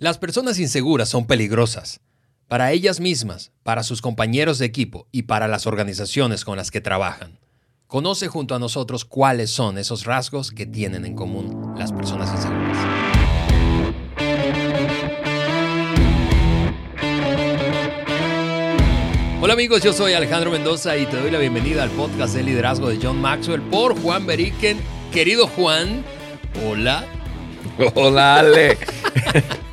Las personas inseguras son peligrosas para ellas mismas, para sus compañeros de equipo y para las organizaciones con las que trabajan. Conoce junto a nosotros cuáles son esos rasgos que tienen en común las personas inseguras. Hola amigos, yo soy Alejandro Mendoza y te doy la bienvenida al podcast de liderazgo de John Maxwell por Juan Beriken. Querido Juan, hola. Hola Ale.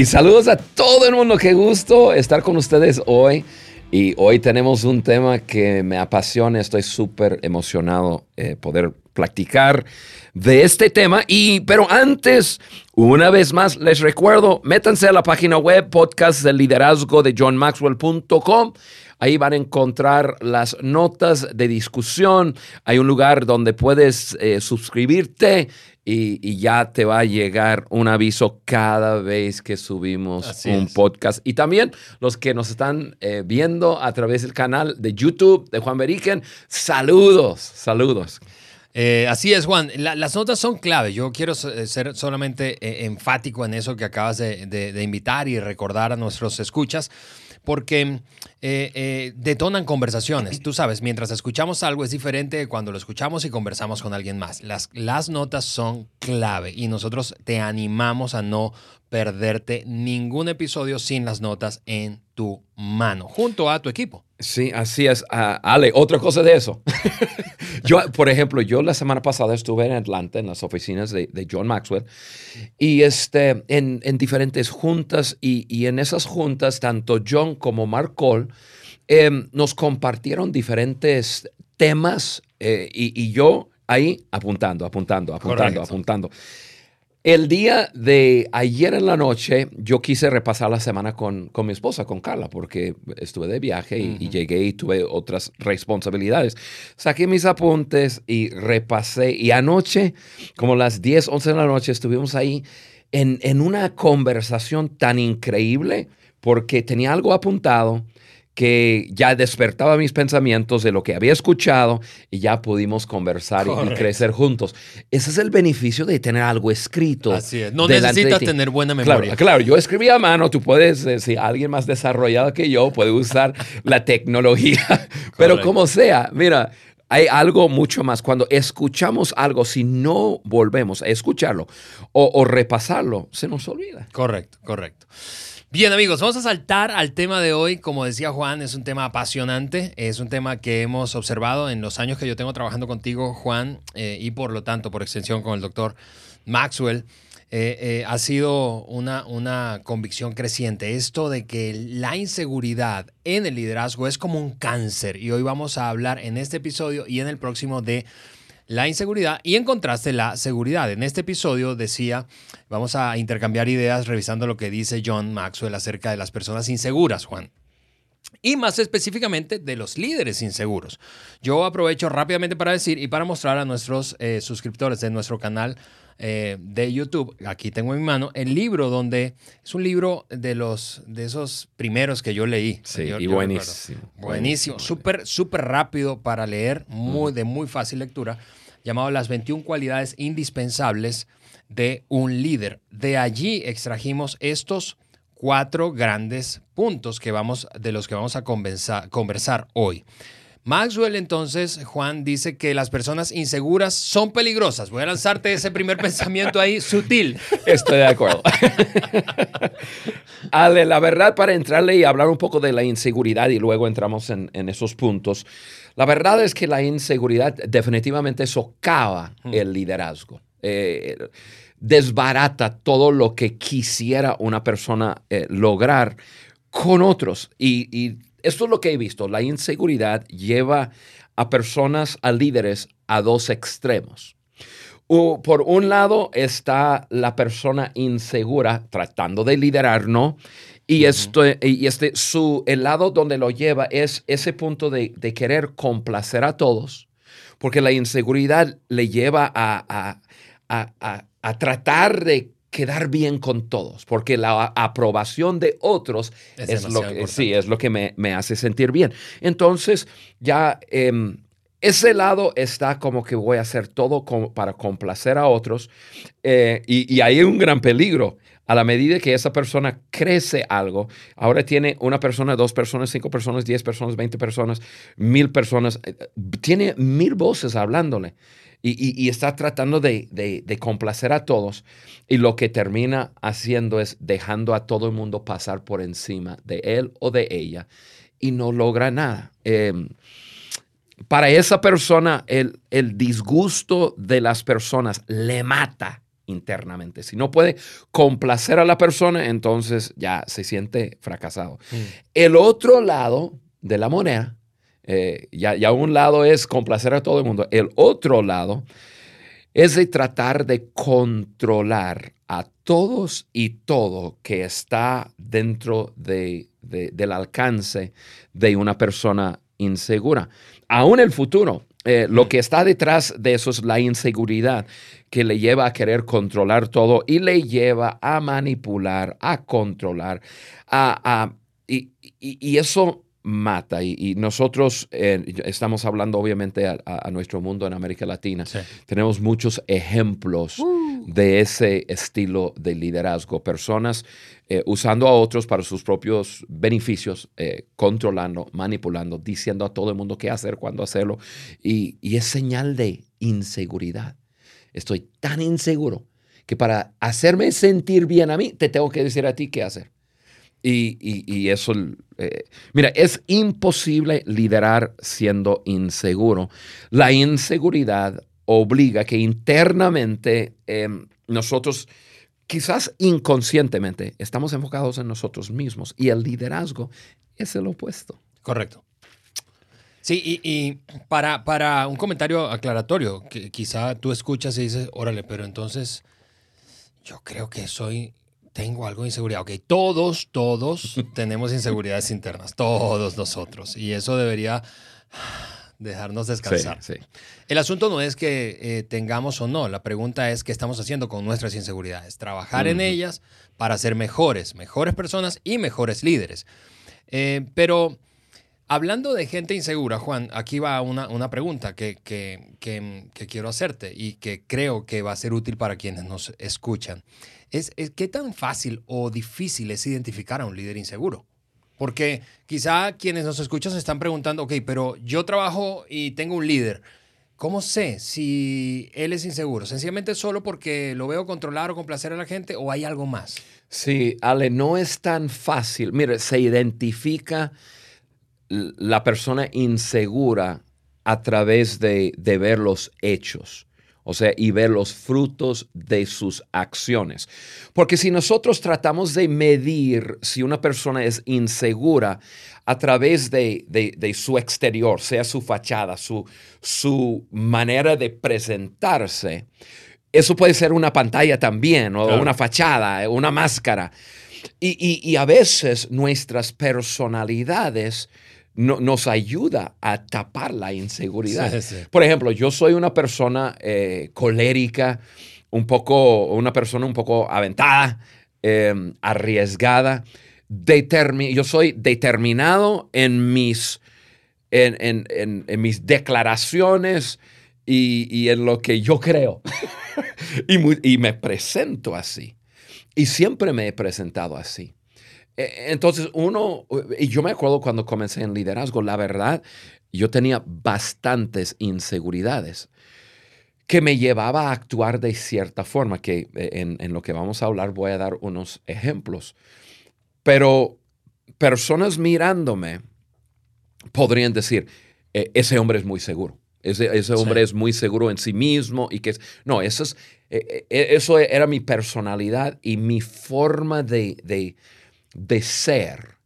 Y saludos a todo el mundo. Qué gusto estar con ustedes hoy. Y hoy tenemos un tema que me apasiona. Estoy súper emocionado eh, poder platicar de este tema. Y, pero antes, una vez más, les recuerdo, métanse a la página web podcast del liderazgo de johnmaxwell.com. Ahí van a encontrar las notas de discusión. Hay un lugar donde puedes eh, suscribirte y, ya te va a llegar un aviso cada vez que subimos un podcast. Y también los que nos están eh, viendo a través del canal de YouTube de Juan Beriken, saludos, saludos. Eh, así es, Juan. las notas son clave. Yo quiero ser solamente enfático en eso que acabas de invitar y recordar a nuestros escuchas porque eh, eh, detonan conversaciones. Tú sabes, mientras escuchamos algo es diferente cuando lo escuchamos y conversamos con alguien más. Las, las notas son clave y nosotros te animamos a no perderte ningún episodio sin las notas en tu mano, junto a tu equipo. Sí, así es. Ah, Ale, otra cosa de eso. yo, por ejemplo, yo la semana pasada estuve en Atlanta, en las oficinas de, John Maxwell, y este, en, diferentes juntas, y, en esas juntas, tanto John como Mark Cole em, nos compartieron diferentes temas, eh, y, yo ahí apuntando, apuntando, apuntando, apuntando. El día de ayer en la noche, yo quise repasar la semana con, mi esposa, con Carla, porque estuve de viaje y, llegué y tuve otras responsabilidades. Saqué mis apuntes y repasé. Y anoche, como las 10, 11 de la noche, estuvimos ahí en, en una conversación tan increíble porque tenía algo apuntado que ya despertaba mis pensamientos de lo que había escuchado y ya pudimos conversar y, crecer juntos. Ese es el beneficio de tener algo escrito. Así es. No necesitas tener buena memoria. Claro, yo escribía a mano, tú puedes, eh, si alguien más desarrollado que yo puede usar la tecnología, pero como sea, mira, hay algo mucho más. Cuando escuchamos algo, si no volvemos a escucharlo o repasarlo, se nos olvida. Correcto, correcto. Bien amigos, vamos a saltar al tema de hoy. Como decía Juan, es un tema apasionante, es un tema que hemos observado en los años que yo tengo trabajando contigo, Juan, eh, y por lo tanto, por extensión, con el doctor Maxwell. Eh, eh, ha sido una, una convicción creciente. Esto de que la inseguridad en el liderazgo es como un cáncer. Y hoy vamos a hablar en este episodio y en el próximo de la inseguridad y en contraste la seguridad. En este episodio decía, vamos a intercambiar ideas revisando lo que dice John Maxwell acerca de las personas inseguras, Juan. Y más específicamente de los líderes inseguros. Yo aprovecho rápidamente para decir y para mostrar a nuestros eh, suscriptores de nuestro canal eh, de YouTube, aquí tengo en mi mano, el libro donde es un libro de los de esos primeros que yo leí. Sí, y buenísimo. Buenísimo, súper, súper rápido para leer, muy, de muy fácil lectura, llamado Las 21 cualidades indispensables de un líder. De allí extrajimos estos cuatro grandes puntos que vamos, de los que vamos a conversar hoy. Maxwell entonces, Juan, dice que las personas inseguras son peligrosas. Voy a lanzarte ese primer pensamiento ahí sutil. Estoy de acuerdo. Ale, la verdad, para entrarle y hablar un poco de la inseguridad y luego entramos en, esos puntos, la verdad es que la inseguridad definitivamente socava el liderazgo. Eh, desbarata todo lo que quisiera una persona eh, lograr con otros y esto es lo que he visto. La inseguridad lleva a personas, a líderes, a dos extremos. por un lado está la persona insegura tratando de liderar, ¿no? Y, esto, y este, su, el lado donde lo lleva es ese punto de, querer complacer a todos, porque la inseguridad le lleva a, a tratar de quedar bien con todos, porque la aprobación de otros es, lo que, sí, es lo que me, hace sentir bien. Entonces, ya em, ese lado está como que voy a hacer todo para complacer a otros, eh, y, hay un gran peligro. a la medida que esa persona crece algo, ahora tiene una persona, dos personas, cinco personas, diez personas, veinte personas, mil personas, eh, tiene mil voces hablándole y, está tratando de, de, complacer a todos y lo que termina haciendo es dejando a todo el mundo pasar por encima de él o de ella y no logra nada. Em, para esa persona, el, el disgusto de las personas le mata internamente. Si no puede complacer a la persona, entonces ya se siente fracasado. Mm. El otro lado de la moneda, eh, ya, ya un lado es complacer a todo el mundo, el otro lado es de tratar de controlar a todos y todo que está dentro de, del alcance de una persona insegura. Aún el futuro, eh, lo que está detrás de eso es la inseguridad que le lleva a querer controlar todo y le lleva a manipular, a controlar, a, y, eso mata. Y, nosotros eh, estamos hablando obviamente a, nuestro mundo en América Latina. Tenemos muchos ejemplos uh. de ese estilo de liderazgo. Personas eh, usando a otros para sus propios beneficios, eh, controlando, manipulando, diciendo a todo el mundo qué hacer, cuándo hacerlo. Y, es señal de inseguridad. Estoy tan inseguro que para hacerme sentir bien a mí, te tengo que decir a ti qué hacer. Y, eso, eh, mira, es imposible liderar siendo inseguro. La inseguridad obliga que internamente em, nosotros, quizás inconscientemente, estamos enfocados en nosotros mismos y el liderazgo es el opuesto. Correcto. Sí, y, para, para, un comentario aclaratorio, que quizá tú escuchas y dices, órale, pero entonces yo creo que soy tengo algo de inseguridad. Ok, todos, todos tenemos inseguridades internas, todos nosotros. Y eso debería dejarnos descansar. El asunto no es que eh, tengamos o no, la pregunta es qué estamos haciendo con nuestras inseguridades. Trabajar en ellas para ser mejores, mejores personas y mejores líderes. Eh, pero hablando de gente insegura, Juan, aquí va una, una pregunta que, que, que quiero hacerte y que creo que va a ser útil para quienes nos escuchan es, qué tan fácil o difícil es identificar a un líder inseguro. Porque quizá quienes nos escuchan se están preguntando, ok, pero yo trabajo y tengo un líder. ¿Cómo sé si él es inseguro? ¿Sencillamente solo porque lo veo controlar o complacer a la gente o hay algo más? Sí, Ale, no es tan fácil. Mire, se identifica la persona insegura a través de ver los hechos o sea, y ver los frutos de sus acciones. Porque si nosotros tratamos de medir si una persona es insegura a través de, su exterior, sea su fachada, su, su manera de presentarse, eso puede ser una pantalla también, o una fachada, una máscara. y, a veces nuestras personalidades nos ayuda a tapar la inseguridad. Por ejemplo, yo soy una persona eh, colérica, un poco, una persona un poco aventada, em, arriesgada. yo soy determinado en mis, en, mis declaraciones y, en lo que yo creo. y me presento así. Y siempre me he presentado así. E, entonces, uno, y yo me acuerdo cuando comencé en liderazgo, la verdad, yo tenía bastantes inseguridades que me llevaba a actuar de cierta forma, que eh, en, lo que vamos a hablar voy a dar unos ejemplos. Pero personas mirándome podrían decir, e, ese hombre es muy seguro. Ese, ese hombre es muy seguro en sí mismo y que. No, eso, es, e, eso era mi personalidad y mi forma de, de ser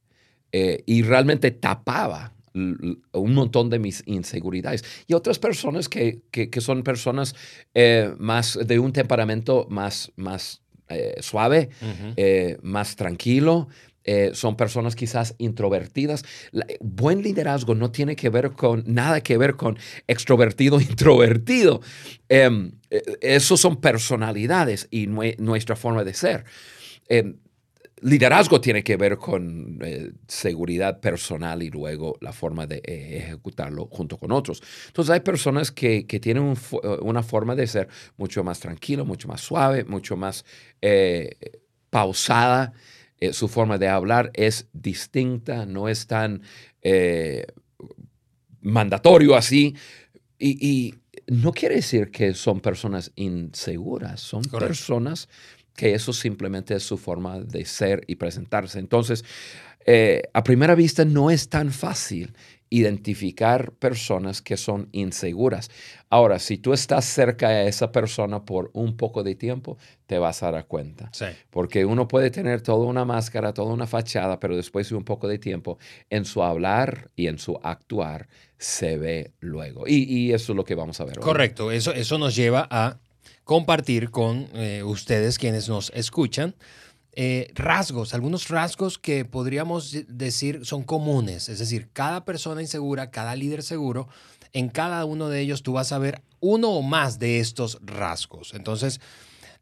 eh, y realmente tapaba un montón de mis inseguridades. Y otras personas que, son personas eh, más de un temperamento más, más eh, suave, más tranquilo. son personas quizás introvertidas. buen liderazgo no tiene que ver con nada que ver con extrovertido, introvertido. Em, esos son personalidades y nuestra forma de ser. Liderazgo tiene que ver con eh, seguridad personal y luego la forma de eh, ejecutarlo junto con otros. Entonces hay personas que, tienen una forma de ser mucho más tranquilo, mucho más suave, mucho más eh, pausada, eh, su forma de hablar es distinta, no es tan eh, mandatorio así. Y, no quiere decir que son personas inseguras, son personas que eso simplemente es su forma de ser y presentarse. Entonces, eh, a primera vista no es tan fácil identificar personas que son inseguras. Ahora, si tú estás cerca de esa persona por un poco de tiempo, te vas a dar cuenta. Porque uno puede tener toda una máscara, toda una fachada, pero después de un poco de tiempo, en su hablar y en su actuar, se ve luego. Y, eso es lo que vamos a ver. Correcto, eso, eso nos lleva a compartir con eh, ustedes quienes nos escuchan eh, rasgos, algunos rasgos que podríamos decir son comunes. Es decir, cada persona insegura, cada líder seguro, en cada uno de ellos tú vas a ver uno o más de estos rasgos. Entonces,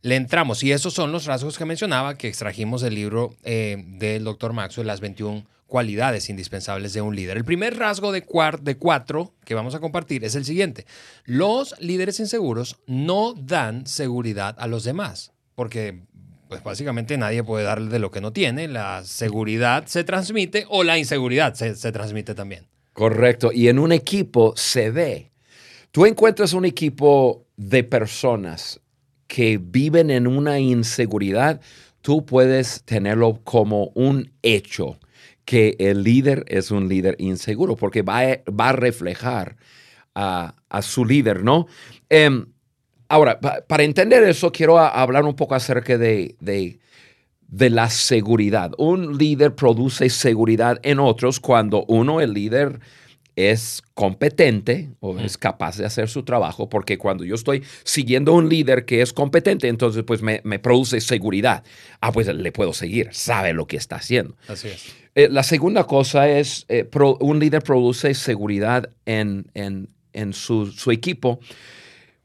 le entramos. Y esos son los rasgos que mencionaba, que extrajimos del libro eh, del doctor Maxwell, las 21 cualidades indispensables de un líder. El primer rasgo de, de cuatro que vamos a compartir es el siguiente. Los líderes inseguros no dan seguridad a los demás, porque pues básicamente nadie puede darle de lo que no tiene. La seguridad se transmite o la inseguridad se, transmite también. Correcto. Y en un equipo se ve. Tú encuentras un equipo de personas que viven en una inseguridad, tú puedes tenerlo como un hecho que el líder es un líder inseguro, porque va a, va a reflejar a, su líder, ¿no? Em, Ahora, para entender eso, quiero hablar un poco acerca de, la seguridad. Un líder produce seguridad en otros cuando uno, el líder, es competente o es capaz de hacer su trabajo, porque cuando yo estoy siguiendo un líder que es competente, entonces pues me, produce seguridad. Ah, pues le puedo seguir, sabe lo que está haciendo. Así es. Eh, la segunda cosa es, eh, un líder produce seguridad en, su, su equipo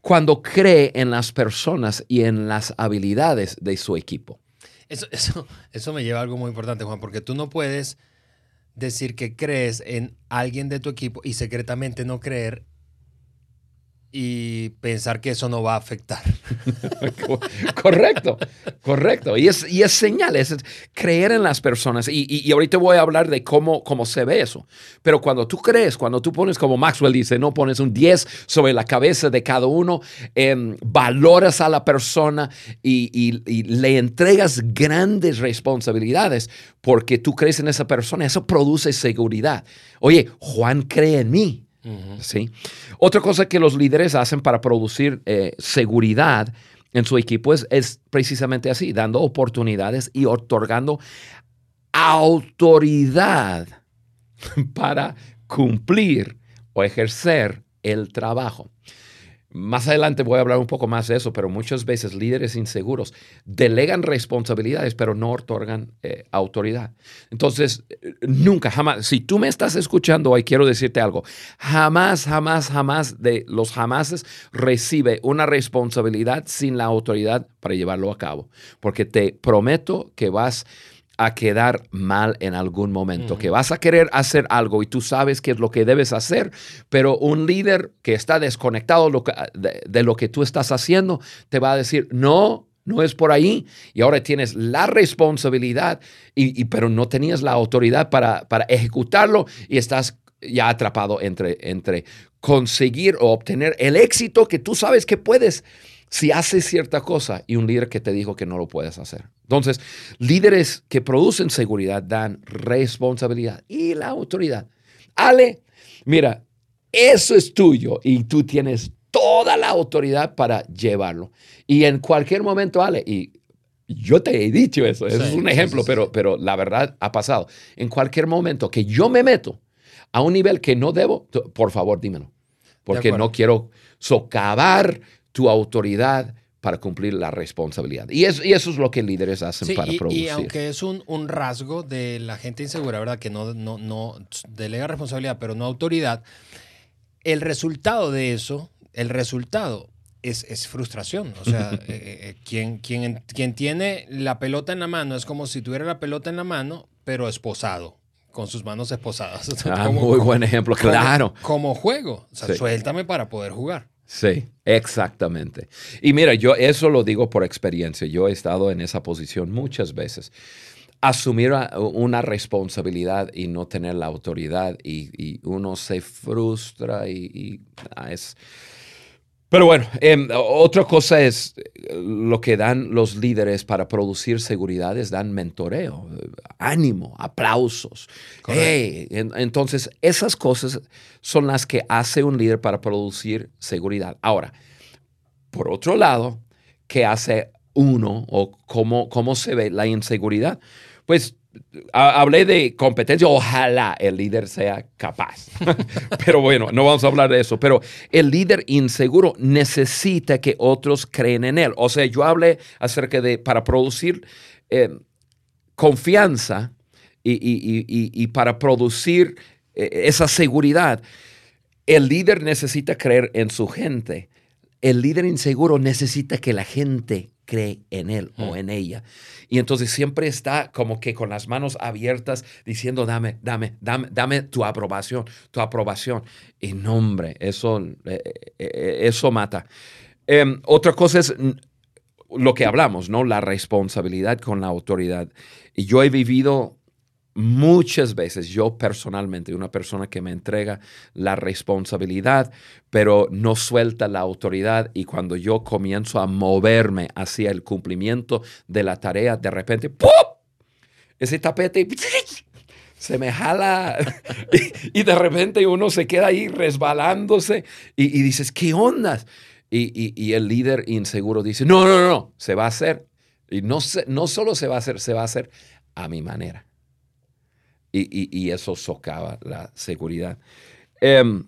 cuando cree en las personas y en las habilidades de su equipo. Eso, eso, eso me lleva a algo muy importante, Juan, porque tú no puedes decir que crees en alguien de tu equipo y secretamente no creer y pensar que eso no va a afectar. correcto, correcto. Y es, y es señal, es creer en las personas. Y, y, ahorita voy a hablar de cómo, cómo se ve eso. Pero cuando tú crees, cuando tú pones, como Maxwell dice, no pones un 10 sobre la cabeza de cada uno, em, valoras a la persona y, y le entregas grandes responsabilidades porque tú crees en esa persona, eso produce seguridad. Oye, Juan cree en mí. ¿Sí? Otra cosa que los líderes hacen para producir eh, seguridad en su equipo es, es precisamente así, dando oportunidades y otorgando autoridad para cumplir o ejercer el trabajo. Más adelante voy a hablar un poco más de eso, pero muchas veces líderes inseguros delegan responsabilidades, pero no otorgan eh, autoridad. Entonces, eh, nunca, jamás, si tú me estás escuchando hoy, quiero decirte algo, jamás, jamás, jamás de los jamases recibe una responsabilidad sin la autoridad para llevarlo a cabo, porque te prometo que vas a quedar mal en algún momento, que vas a querer hacer algo y tú sabes qué es lo que debes hacer, pero un líder que está desconectado de, lo que tú estás haciendo te va a decir, no, no es por ahí. Y ahora tienes la responsabilidad, y, pero no tenías la autoridad para, para ejecutarlo y estás ya atrapado entre, entre conseguir o obtener el éxito que tú sabes que puedes si haces cierta cosa y un líder que te dijo que no lo puedes hacer. Entonces, líderes que producen seguridad dan responsabilidad y la autoridad. Ale, mira, eso es tuyo y tú tienes toda la autoridad para llevarlo. Y en cualquier momento, Ale, y yo te he dicho eso, eso es un ejemplo, pero, pero la verdad ha pasado. En cualquier momento que yo me meto a un nivel que no debo, por favor, dímelo, porque no quiero socavar tu autoridad para cumplir la responsabilidad. Y, y eso es lo que líderes hacen para producir. Y aunque es un, un, rasgo de la gente insegura, ¿verdad? Que no, no, no delega responsabilidad, pero no autoridad, el resultado de eso, el resultado es, es frustración. O sea, eh, eh, quien, quien, quien tiene la pelota en la mano es como si tuviera la pelota en la mano, pero esposado con sus manos esposadas. Ah, muy buen ejemplo, claro. Como, juego. O sea, suéltame para poder jugar. Sí, exactamente. Y mira, yo eso lo digo por experiencia. Yo he estado en esa posición muchas veces. Asumir una responsabilidad y no tener la autoridad y, uno se frustra y, ah, es... Pero bueno, em, otra cosa es lo que dan los líderes para producir seguridad es dan mentoreo, ánimo, aplausos. entonces, esas cosas son las que hace un líder para producir seguridad. Ahora, por otro lado, ¿qué hace uno o cómo, cómo se ve la inseguridad? Pues hablé de competencia, ojalá el líder sea capaz. Pero bueno, no vamos a hablar de eso. Pero el líder inseguro necesita que otros creen en él. O sea, yo hablé acerca de, para producir eh, confianza y, para producir eh, esa seguridad, el líder necesita creer en su gente. El líder inseguro necesita que la gente cree en él o en ella. Y entonces siempre está como que con las manos abiertas diciendo, dame, dame, dame, dame tu aprobación, tu aprobación. Y nombre, eso, eh, eh, eso mata. Em, otra cosa es lo que hablamos, ¿no? La responsabilidad con la autoridad. Y yo he vivido muchas veces yo personalmente, una persona que me entrega la responsabilidad, pero no suelta la autoridad y cuando yo comienzo a moverme hacia el cumplimiento de la tarea, de repente, ¡pum! Ese tapete se me jala y, de repente uno se queda ahí resbalándose y, dices, ¿qué ondas? Y, el líder inseguro dice, no, no, no, no, se va a hacer. Y no, se, no solo se va a hacer, se va a hacer a mi manera y, eso socava la seguridad. Em,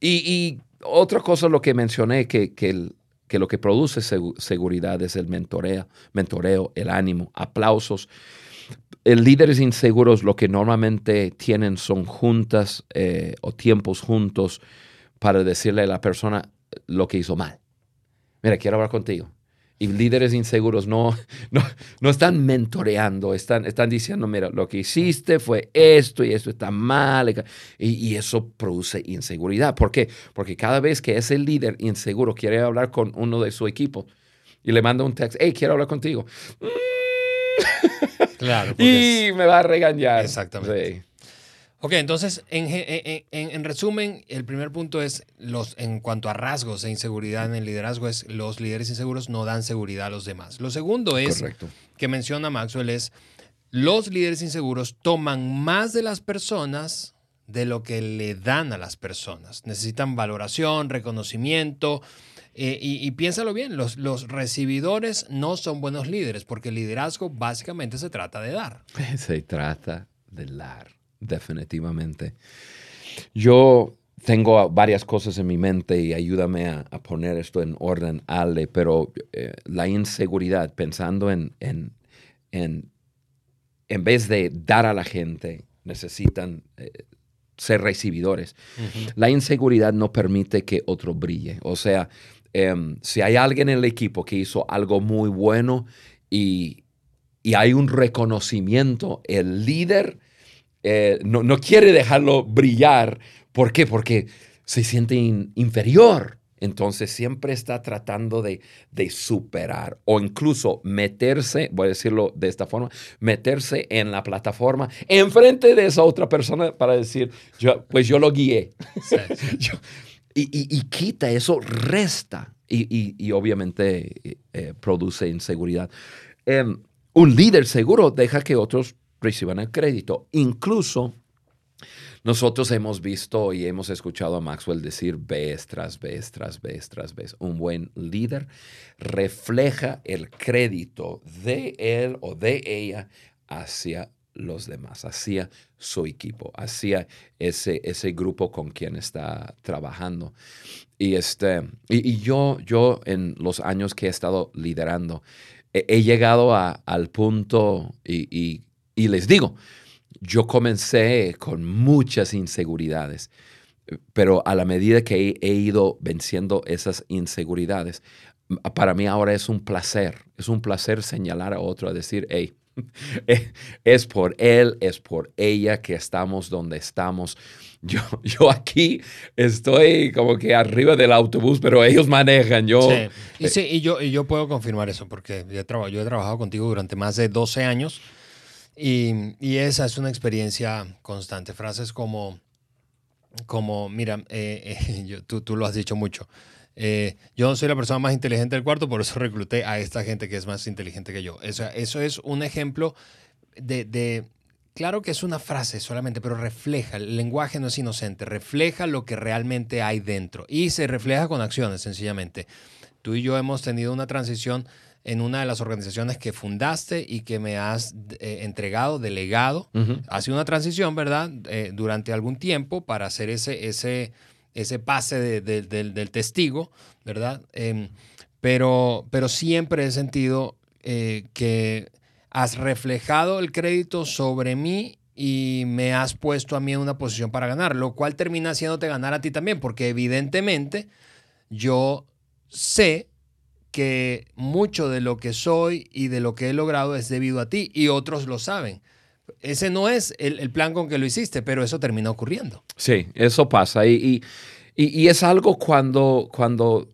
y, otra cosa, lo que mencioné, que, que, lo que produce seguridad es el mentoreo, mentoreo, el ánimo, aplausos. El líderes inseguros lo que normalmente tienen son juntas eh, o tiempos juntos para decirle a la persona lo que hizo mal. Mira, quiero hablar contigo y líderes inseguros no, no, no están mentoreando, están, están diciendo, mira, lo que hiciste fue esto y esto está mal. Y, eso produce inseguridad. ¿Por qué? Porque cada vez que ese líder inseguro quiere hablar con uno de su equipo y le manda un texto, hey, quiero hablar contigo. Claro. y me va a regañar. Exactamente. Ok, entonces, en, resumen, el primer punto es, los, en cuanto a rasgos de inseguridad en el liderazgo, es los líderes inseguros no dan seguridad a los demás. Lo segundo es, que menciona Maxwell, es, los líderes inseguros toman más de las personas de lo que le dan a las personas. Necesitan valoración, reconocimiento. Eh, y, y, piénsalo bien, los, los recibidores no son buenos líderes porque el liderazgo básicamente se trata de dar. Se trata de dar definitivamente. Yo tengo varias cosas en mi mente y ayúdame a, poner esto en orden, Ale, pero eh, la inseguridad, pensando en, en, en, en, vez de dar a la gente, necesitan eh, ser recibidores. La inseguridad no permite que otro brille. O sea, em, si hay alguien en el equipo que hizo algo muy bueno y, y hay un reconocimiento, el líder eh, no, quiere dejarlo brillar. ¿Por qué? Porque se siente inferior. Entonces siempre está tratando de, superar o incluso meterse, voy a decirlo de esta forma, meterse en la plataforma enfrente de esa otra persona para decir, yo, pues yo lo guié. y, quita eso, resta y, obviamente eh, produce inseguridad. Em, un líder seguro deja que otros reciban el crédito. Incluso nosotros hemos visto y hemos escuchado a Maxwell decir vez tras vez, tras vez, tras vez. Un buen líder refleja el crédito de él o de ella hacia los demás, hacia su equipo, hacia ese, ese grupo con quien está trabajando. Y, este, y, yo, yo en los años que he estado liderando, he, llegado al punto y les digo, yo comencé con muchas inseguridades, pero a la medida que he, ido venciendo esas inseguridades, para mí ahora es un placer, es un placer señalar a otro, a decir, hey, es por él, es por ella que estamos donde estamos. yo, yo aquí estoy como que arriba del autobús, pero ellos manejan. Yo, sí. Y, sí, y yo, y yo puedo confirmar eso porque yo he, yo he trabajado contigo durante más de 12 años y, y esa es una experiencia constante. Frases como, como mira, eh, eh, yo, tú, tú lo has dicho mucho. Eh, yo no soy la persona más inteligente del cuarto, por eso recluté a esta gente que es más inteligente que yo. Eso, eso es un ejemplo de, de, claro que es una frase solamente, pero refleja, el lenguaje no es inocente, refleja lo que realmente hay dentro y se refleja con acciones, sencillamente. Tú y yo hemos tenido una transición en una de las organizaciones que fundaste y que me has eh, entregado, delegado. Uh -huh. Ha sido una transición, ¿verdad? Eh, durante algún tiempo para hacer ese, ese, ese pase de, de, de, del testigo, ¿verdad? Eh, pero, pero siempre he sentido eh, que has reflejado el crédito sobre mí y me has puesto a mí en una posición para ganar, lo cual termina haciéndote ganar a ti también, porque evidentemente yo sé que mucho de lo que soy y de lo que he logrado es debido a ti y otros lo saben. Ese no es el, el plan con que lo hiciste, pero eso termina ocurriendo. Sí, eso pasa. Y, y, y, es algo cuando, cuando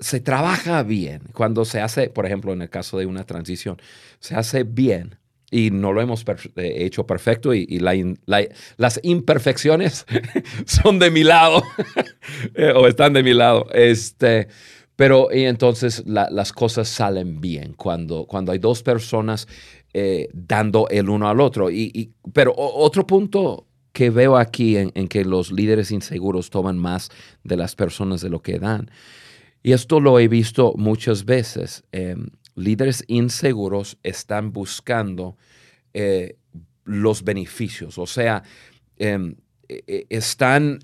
se trabaja bien, cuando se hace, por ejemplo, en el caso de una transición, se hace bien y no lo hemos per hecho perfecto y, y la in, la, las imperfecciones son de mi lado o están de mi lado. Este, pero y entonces la, las cosas salen bien cuando, cuando hay dos personas eh, dando el uno al otro. Y, pero otro punto que veo aquí en, que los líderes inseguros toman más de las personas de lo que dan. Y esto lo he visto muchas veces. Eh, líderes inseguros están buscando eh, los beneficios, o sea, em, eh, están,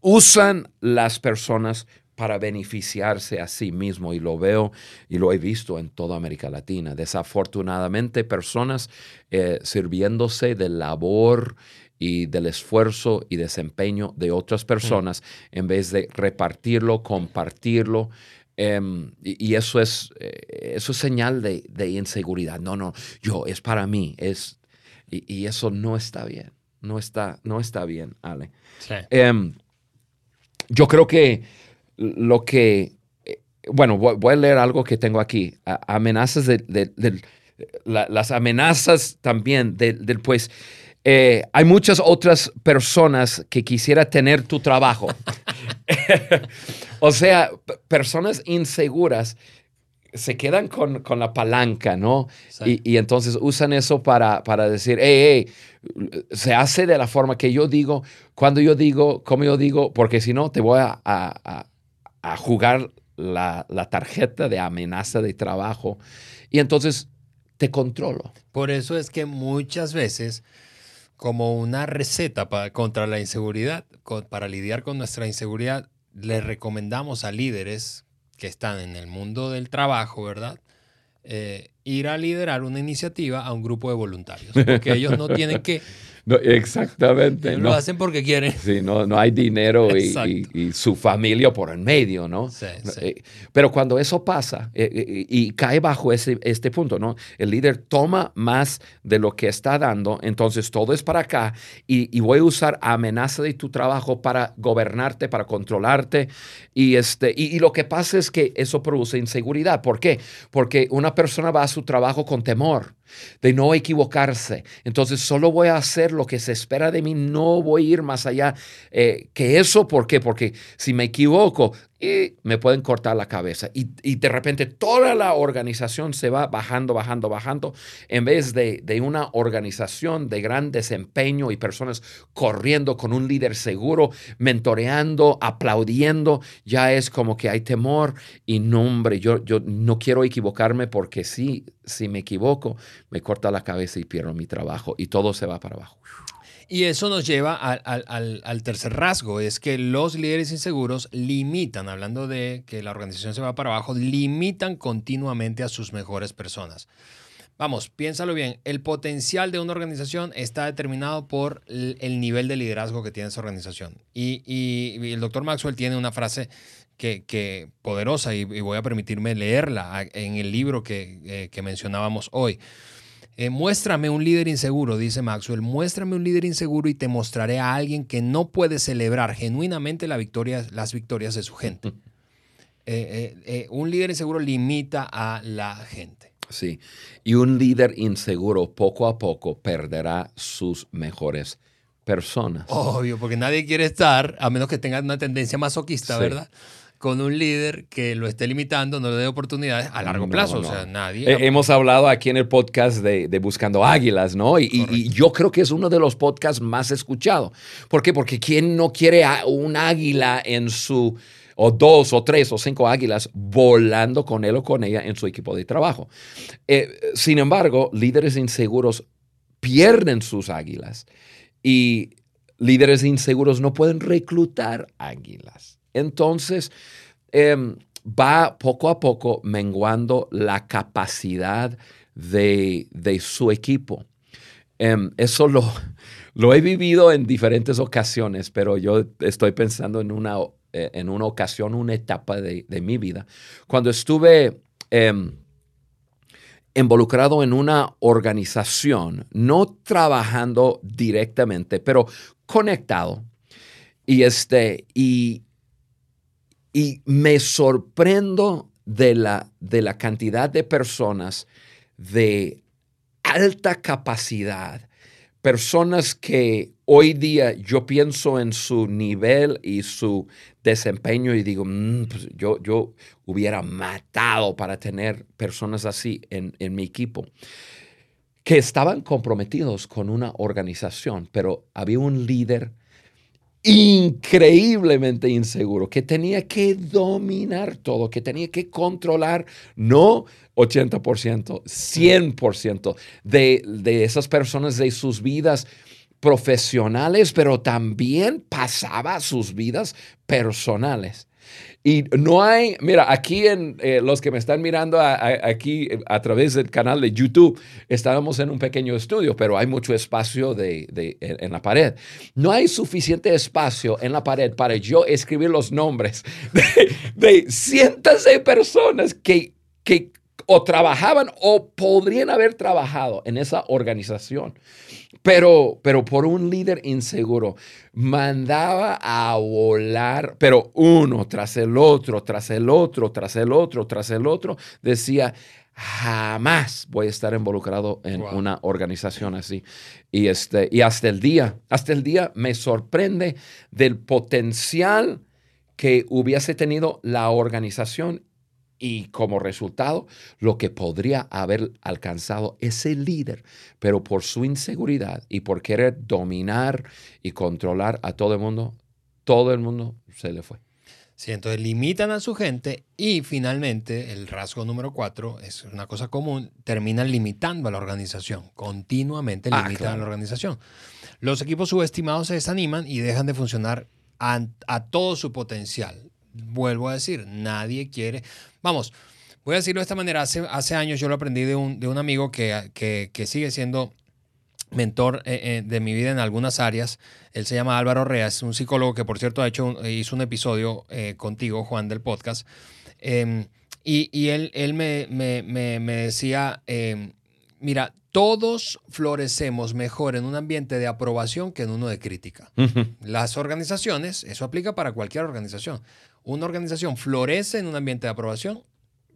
usan las personas para beneficiarse a sí mismo y lo veo y lo he visto en toda América Latina. Desafortunadamente, personas eh, sirviéndose de labor y del esfuerzo y desempeño de otras personas en vez de repartirlo, compartirlo. Um, y, y, eso es, eh, eso es señal de, de, inseguridad. No, no, yo, es para mí. Es, y, y, eso no está bien. No está, no está bien, Ale. Sí. Um, yo creo que lo que, eh, bueno, voy, voy, a leer algo que tengo aquí. amenazas de, de, de la, las amenazas también del, pues, eh, hay muchas otras personas que quisiera tener tu trabajo. o sea, personas inseguras se quedan con, con la palanca, ¿no? Sí. Y, y, entonces usan eso para, para decir, hey, hey, se hace de la forma que yo digo, cuando yo digo, como yo digo, porque si no, te voy a, a, a jugar la, la, tarjeta de amenaza de trabajo. Y entonces te controlo. Por eso es que muchas veces como una receta para, contra la inseguridad, para lidiar con nuestra inseguridad, le recomendamos a líderes que están en el mundo del trabajo, ¿verdad? Eh, ir a liderar una iniciativa a un grupo de voluntarios, porque ellos no tienen que no, exactamente. Ellos no. lo hacen porque quieren. Sí, no, no hay dinero y, y, y, su familia por en medio, ¿no? Sí, sí. Eh, pero cuando eso pasa eh, eh, y cae bajo ese, este punto, ¿no? El líder toma más de lo que está dando, entonces todo es para acá y, y voy a usar amenaza de tu trabajo para gobernarte, para controlarte. Y, este, y, y lo que pasa es que eso produce inseguridad. ¿Por qué? Porque una persona va a su trabajo con temor de no equivocarse. Entonces solo voy a hacer lo que se espera de mí, no voy a ir más allá eh, que eso. ¿Por qué? Porque si me equivoco, y me pueden cortar la cabeza. Y, y, de repente toda la organización se va bajando, bajando, bajando, en vez de, de, una organización de gran desempeño y personas corriendo con un líder seguro, mentoreando, aplaudiendo, ya es como que hay temor y no, hombre, yo, yo no quiero equivocarme porque sí, si me equivoco, me corta la cabeza y pierdo mi trabajo y todo se va para abajo. Y eso nos lleva al, tercer rasgo, es que los líderes inseguros limitan, hablando de que la organización se va para abajo, limitan continuamente a sus mejores personas. Vamos, piénsalo bien, el potencial de una organización está determinado por el nivel de liderazgo que tiene esa organización. Y, y el doctor Maxwell tiene una frase que, que poderosa y, y, voy a permitirme leerla en el libro que, eh, que mencionábamos hoy. Eh, muéstrame un líder inseguro, dice Maxwell. Muéstrame un líder inseguro y te mostraré a alguien que no puede celebrar genuinamente la victoria, las victorias de su gente. Eh, eh, un líder inseguro limita a la gente. Sí, y un líder inseguro poco a poco perderá sus mejores personas. Obvio, porque nadie quiere estar, a menos que tenga una tendencia masoquista, ¿verdad? Con un líder que lo esté limitando, no le dé oportunidades a largo plazo. O sea, nadie. hemos hablado aquí en el podcast de, Buscando Águilas, ¿no? Y, yo creo que es uno de los podcasts más escuchados. ¿Por qué? Porque ¿quién no quiere un águila en su o dos o tres o cinco águilas volando con él o con ella en su equipo de trabajo. Eh, sin embargo, líderes inseguros pierden sus águilas y líderes inseguros no pueden reclutar águilas. Entonces, em, va poco a poco menguando la capacidad de, su equipo. Em, eso lo, lo he vivido en diferentes ocasiones, pero yo estoy pensando en una eh, en una ocasión, una etapa de, mi vida, cuando estuve em, involucrado en una organización, no trabajando directamente, pero conectado. Y, este, y, y me sorprendo de la, de la cantidad de personas de alta capacidad, personas que hoy día yo pienso en su nivel y su desempeño y digo, mm, pues yo, yo hubiera matado para tener personas así en, en mi equipo que estaban comprometidos con una organización, pero había un líder increíblemente inseguro, que tenía que dominar todo, que tenía que controlar, no 80%, 100% de, de esas personas, de sus vidas profesionales, pero también pasaba sus vidas personales. Y no hay, mira, aquí en eh, los que me están mirando aquí a través del canal de YouTube, estábamos en un pequeño estudio, pero hay mucho espacio de, en, la pared. No hay suficiente espacio en la pared para yo escribir los nombres de, cientos de personas que, que o trabajaban o podrían haber trabajado en esa organización. Pero, pero por un líder inseguro, mandaba a volar, pero uno tras el otro, tras el otro, tras el otro, tras el otro, decía, jamás voy a estar involucrado en una organización así. Y, este, y hasta el día, hasta el día me sorprende del potencial que hubiese tenido la organización y como resultado lo que podría haber alcanzado ese líder, pero por su inseguridad y por querer dominar y controlar a todo el mundo, todo el mundo se le fue. Sí, entonces limitan a su gente y finalmente el rasgo número cuatro es una cosa común, terminan limitando a la organización, continuamente ah, limitan a la organización. Los equipos subestimados se desaniman y dejan de funcionar a, a todo su potencial vuelvo a decir, nadie quiere. Vamos, voy a decirlo de esta manera. Hace, hace años yo lo aprendí de un, de un amigo que, que, que, sigue siendo mentor eh, eh, de mi vida en algunas áreas. Él se llama Álvaro Reas, un psicólogo que, por cierto, ha hecho hizo un episodio eh, contigo, Juan, del podcast. Em, y, y, él, él me, me, me, me decía, em, mira, todos florecemos mejor en un ambiente de aprobación que en uno de crítica. Las organizaciones, eso aplica para cualquier organización. Una organización florece en un ambiente de aprobación,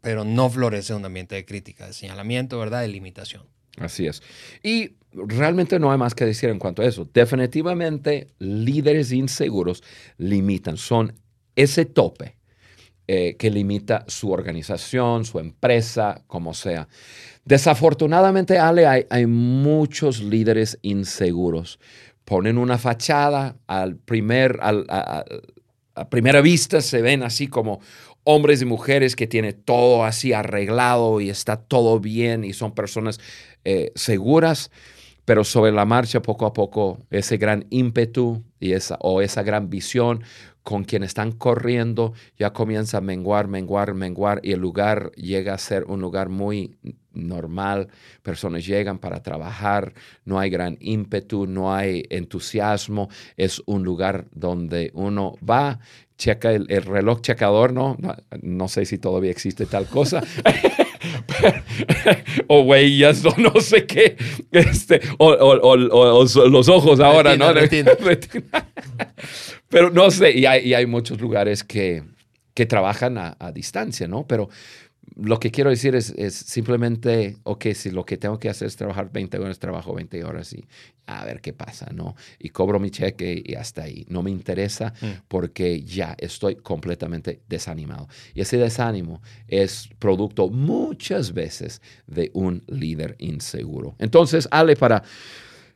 pero no florece en un ambiente de crítica, de señalamiento, ¿verdad? De limitación. Así es. Y realmente no hay más que decir en cuanto a eso. Definitivamente, líderes inseguros limitan, son ese tope eh, que limita su organización, su empresa, como sea. Desafortunadamente, Ale, hay, muchos líderes inseguros. Ponen una fachada al primer, a, primera vista se ven así como hombres y mujeres que tienen todo así arreglado y está todo bien y son personas eh, seguras, pero sobre la marcha poco a poco ese gran ímpetu y esa, o esa gran visión con quien están corriendo ya comienza a menguar, menguar, menguar y el lugar llega a ser un lugar muy normal. Personas llegan para trabajar, no hay gran ímpetu, no hay entusiasmo. Es un lugar donde uno va, checa el, reloj checador, ¿no? ¿no? sé si todavía existe tal cosa. o huellas, o no sé qué, este, o, los ojos ahora, ¿no? Pero no sé, y hay, hay muchos lugares que, que trabajan a, a, distancia, ¿no? Pero lo que quiero decir es, es, simplemente, ok, si lo que tengo que hacer es trabajar 20 horas, trabajo 20 horas y a ver qué pasa, ¿no? Y cobro mi cheque y hasta ahí. No me interesa mm. porque ya estoy completamente desanimado. Y ese desánimo es producto muchas veces de un líder inseguro. Entonces, Ale, para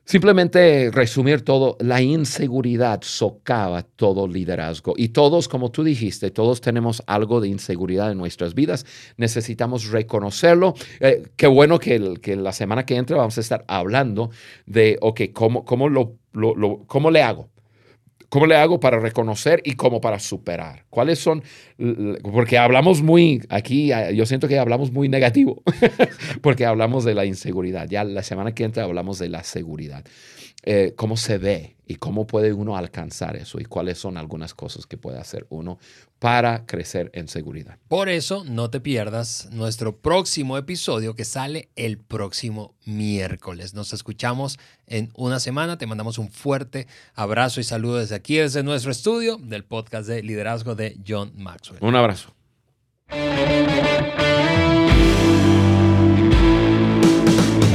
Simplemente resumir todo, la inseguridad socava todo liderazgo. Y todos, como tú dijiste, todos tenemos algo de inseguridad en nuestras vidas. Necesitamos reconocerlo. Eh, qué bueno que, que, la semana que entra vamos a estar hablando de, ok, ¿cómo, cómo, lo, cómo le hago? ¿Cómo le hago para reconocer y cómo para superar? ¿Cuáles son? Porque hablamos muy, aquí yo siento que hablamos muy negativo, porque hablamos de la inseguridad. Ya la semana que entra hablamos de la seguridad. Eh, cómo se ve y cómo puede uno alcanzar eso y cuáles son algunas cosas que puede hacer uno para crecer en seguridad. Por eso no te pierdas nuestro próximo episodio que sale el próximo miércoles. Nos escuchamos en una semana. Te mandamos un fuerte abrazo y saludo desde aquí, desde nuestro estudio del podcast de liderazgo de John Maxwell. Un abrazo.